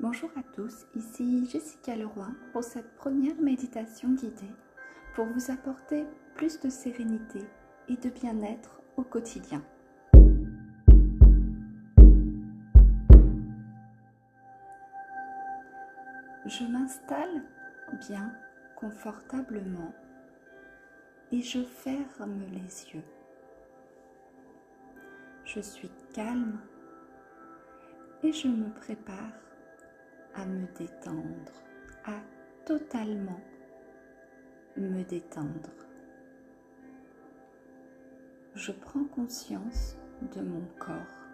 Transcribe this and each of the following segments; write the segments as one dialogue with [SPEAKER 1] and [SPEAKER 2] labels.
[SPEAKER 1] Bonjour à tous, ici Jessica Leroy pour cette première méditation guidée pour vous apporter plus de sérénité et de bien-être au quotidien. Je m'installe bien confortablement et je ferme les yeux. Je suis calme et je me prépare à me détendre, à totalement me détendre. Je prends conscience de mon corps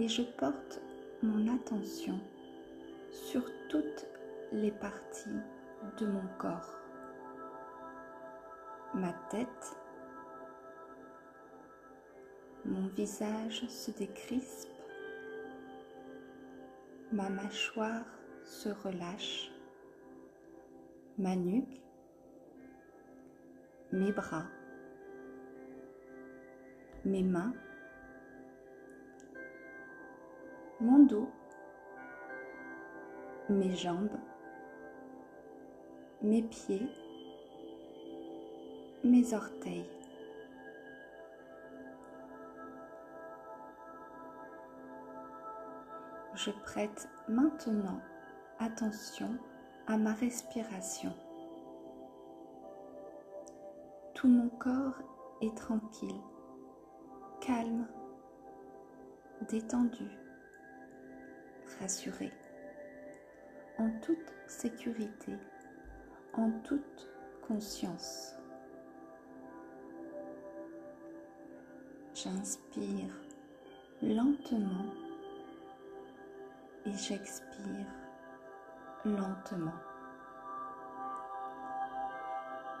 [SPEAKER 1] et je porte mon attention sur toutes les parties de mon corps. Ma tête, mon visage se décrispe ma mâchoire se relâche, ma nuque, mes bras, mes mains, mon dos, mes jambes, mes pieds, mes orteils. Je prête maintenant attention à ma respiration. Tout mon corps est tranquille, calme, détendu, rassuré, en toute sécurité, en toute conscience. J'inspire lentement et j'expire lentement.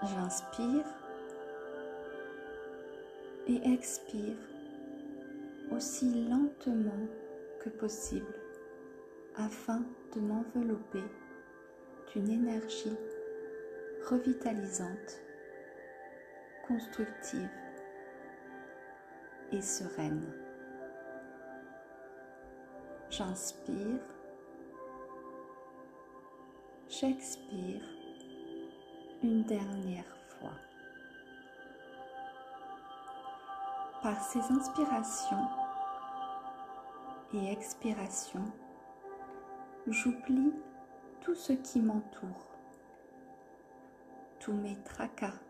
[SPEAKER 1] J'inspire et expire aussi lentement que possible afin de m'envelopper d'une énergie revitalisante, constructive et sereine. J'inspire. J'expire une dernière fois. Par ces inspirations et expirations, j'oublie tout ce qui m'entoure, tous mes tracas,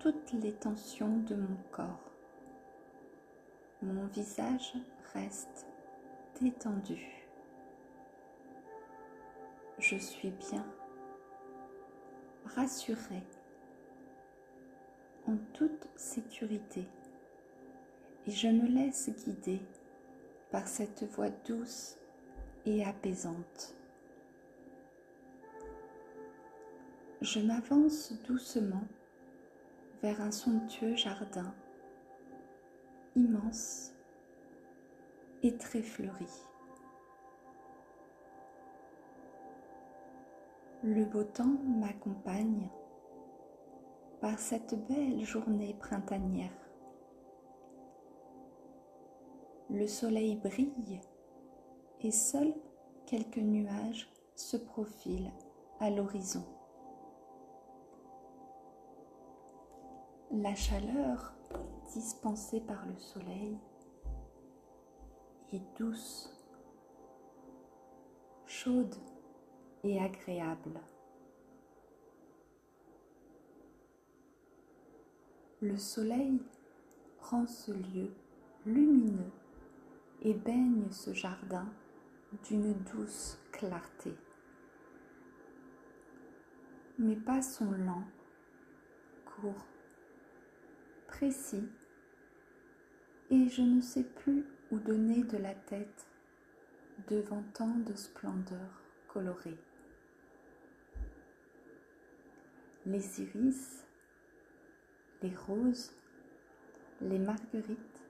[SPEAKER 1] toutes les tensions de mon corps. Mon visage reste détendu. Je suis bien, rassurée, en toute sécurité et je me laisse guider par cette voix douce et apaisante. Je m'avance doucement vers un somptueux jardin immense très fleuri. Le beau temps m'accompagne par cette belle journée printanière. Le soleil brille et seuls quelques nuages se profilent à l'horizon. La chaleur dispensée par le soleil douce, chaude et agréable. Le soleil rend ce lieu lumineux et baigne ce jardin d'une douce clarté. Mes pas sont lents, courts, précis, et je ne sais plus donner de la tête devant tant de splendeur colorée. Les iris, les roses, les marguerites,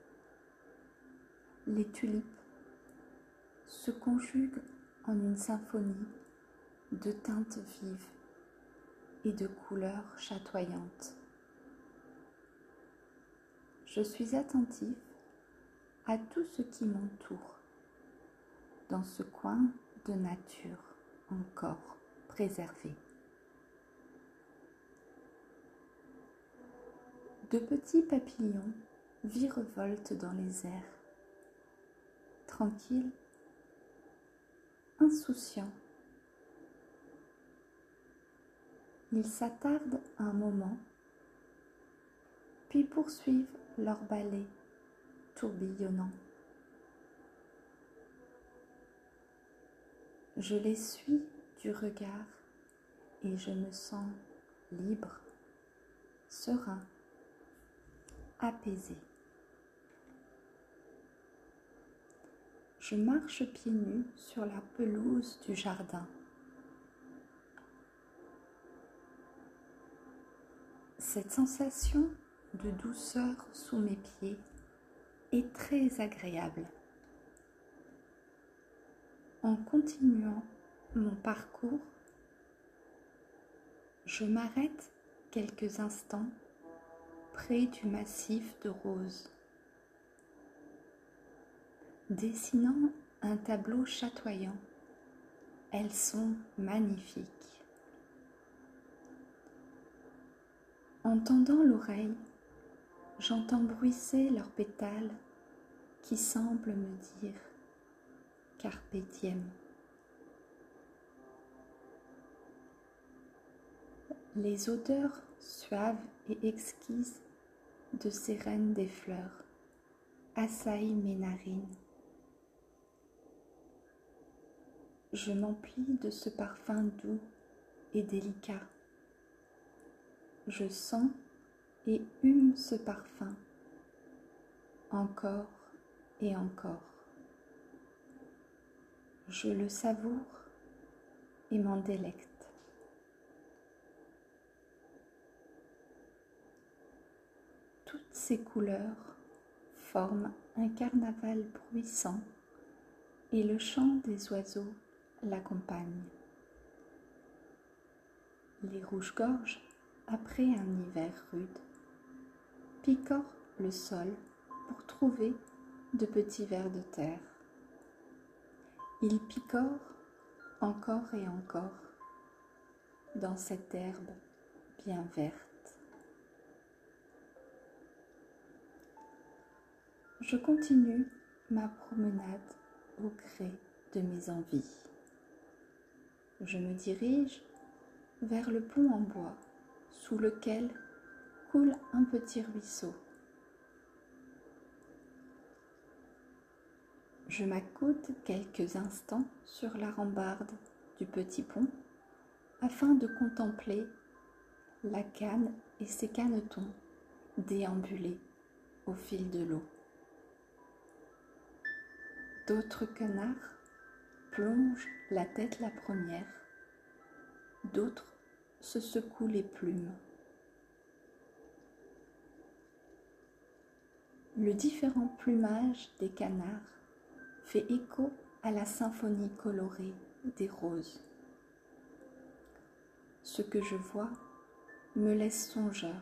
[SPEAKER 1] les tulipes se conjuguent en une symphonie de teintes vives et de couleurs chatoyantes. Je suis attentive à tout ce qui m'entoure dans ce coin de nature encore préservé. De petits papillons virevoltent dans les airs, tranquilles, insouciants. Ils s'attardent un moment, puis poursuivent leur balai tourbillonnant. Je les suis du regard et je me sens libre, serein, apaisé. Je marche pieds nus sur la pelouse du jardin. Cette sensation de douceur sous mes pieds très agréable. En continuant mon parcours, je m'arrête quelques instants près du massif de roses, dessinant un tableau chatoyant. Elles sont magnifiques. En tendant l'oreille, j'entends bruisser leurs pétales qui semblent me dire Carpe. Les odeurs suaves et exquises de ces reines des fleurs assaillent mes narines. Je m'emplis de ce parfum doux et délicat. Je sens et hume ce parfum encore encore. Je le savoure et m'en délecte. Toutes ces couleurs forment un carnaval bruissant et le chant des oiseaux l'accompagne. Les rouges-gorges, après un hiver rude, picorent le sol pour trouver de petits vers de terre. Ils picorent encore et encore dans cette herbe bien verte. Je continue ma promenade au gré de mes envies. Je me dirige vers le pont en bois sous lequel coule un petit ruisseau. Je m'accoude quelques instants sur la rambarde du petit pont afin de contempler la canne et ses canetons déambuler au fil de l'eau. D'autres canards plongent la tête la première, d'autres se secouent les plumes. Le différent plumage des canards fait écho à la symphonie colorée des roses. Ce que je vois me laisse songeur,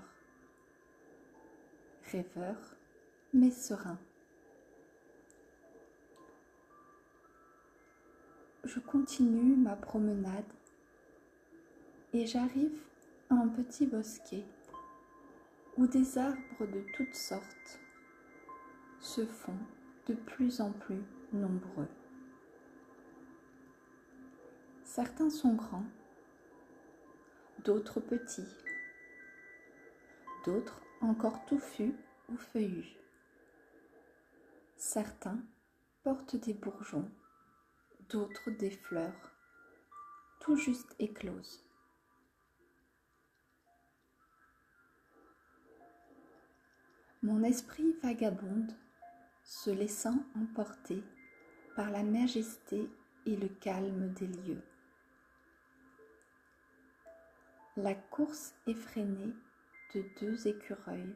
[SPEAKER 1] rêveur, mais serein. Je continue ma promenade et j'arrive à un petit bosquet où des arbres de toutes sortes se font de plus en plus nombreux. Certains sont grands, d'autres petits, d'autres encore touffus ou feuillus. Certains portent des bourgeons, d'autres des fleurs, tout juste écloses. Mon esprit vagabonde, se laissant emporter par la majesté et le calme des lieux. La course effrénée de deux écureuils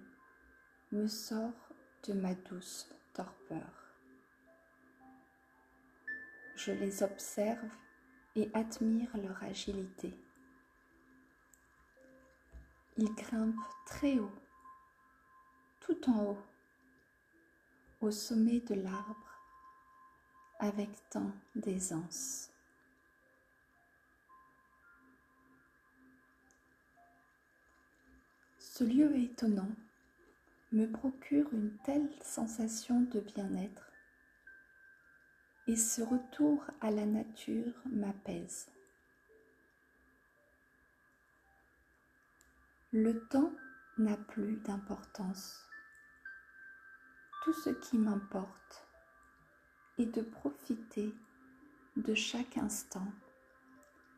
[SPEAKER 1] me sort de ma douce torpeur. Je les observe et admire leur agilité. Ils grimpent très haut, tout en haut, au sommet de l'arbre avec tant d'aisance. Ce lieu étonnant me procure une telle sensation de bien-être et ce retour à la nature m'apaise. Le temps n'a plus d'importance. Tout ce qui m'importe est de profiter de chaque instant,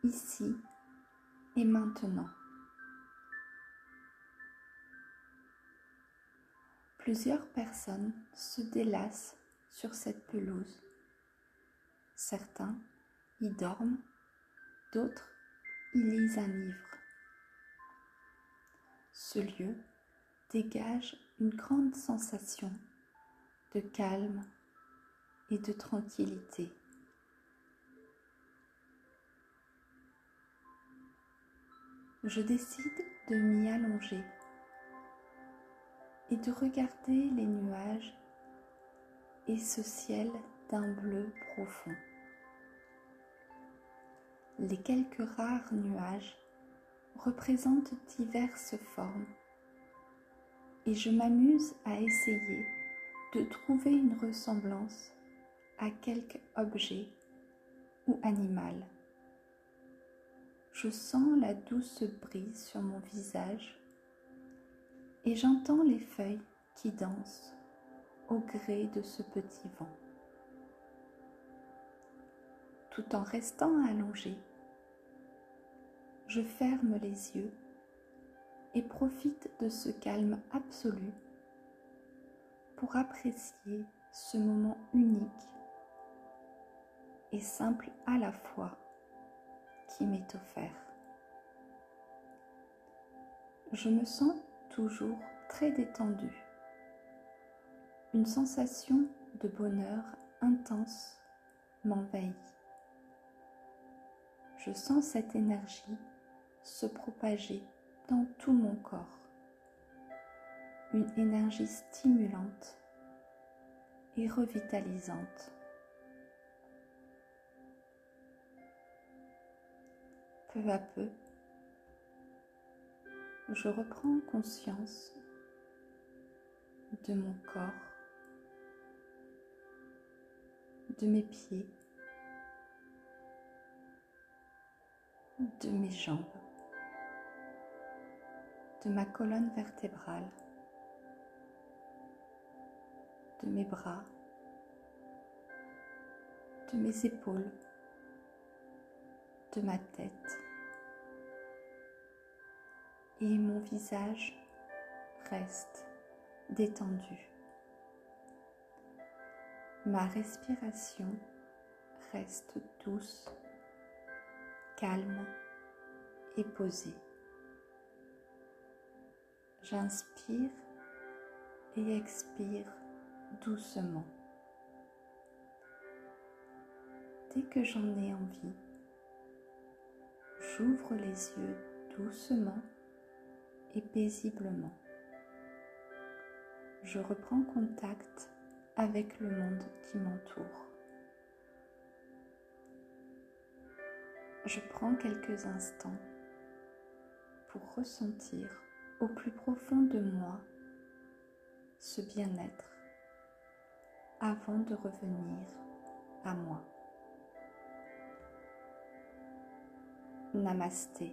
[SPEAKER 1] ici et maintenant. Plusieurs personnes se délassent sur cette pelouse. Certains y dorment, d'autres y lisent un livre. Ce lieu dégage une grande sensation de calme et de tranquillité. Je décide de m'y allonger et de regarder les nuages et ce ciel d'un bleu profond. Les quelques rares nuages représentent diverses formes et je m'amuse à essayer de trouver une ressemblance à quelque objet ou animal. Je sens la douce brise sur mon visage et j'entends les feuilles qui dansent au gré de ce petit vent. Tout en restant allongé, je ferme les yeux et profite de ce calme absolu pour apprécier ce moment unique et simple à la fois qui m'est offert. Je me sens toujours très détendu. Une sensation de bonheur intense m'envahit. Je sens cette énergie se propager dans tout mon corps. Une énergie stimulante et revitalisante. Peu à peu, je reprends conscience de mon corps, de mes pieds, de mes jambes, de ma colonne vertébrale, de mes bras, de mes épaules, de ma tête et mon visage reste détendu. Ma respiration reste douce, calme et posée. J'inspire et expire doucement. Dès que j'en ai envie, j'ouvre les yeux doucement et paisiblement. Je reprends contact avec le monde qui m'entoure. Je prends quelques instants pour ressentir au plus profond de moi ce bien-être avant de revenir à moi. Namasté.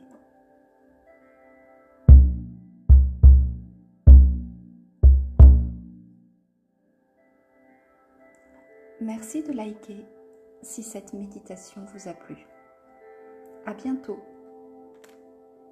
[SPEAKER 1] Merci de liker si cette méditation vous a plu. À bientôt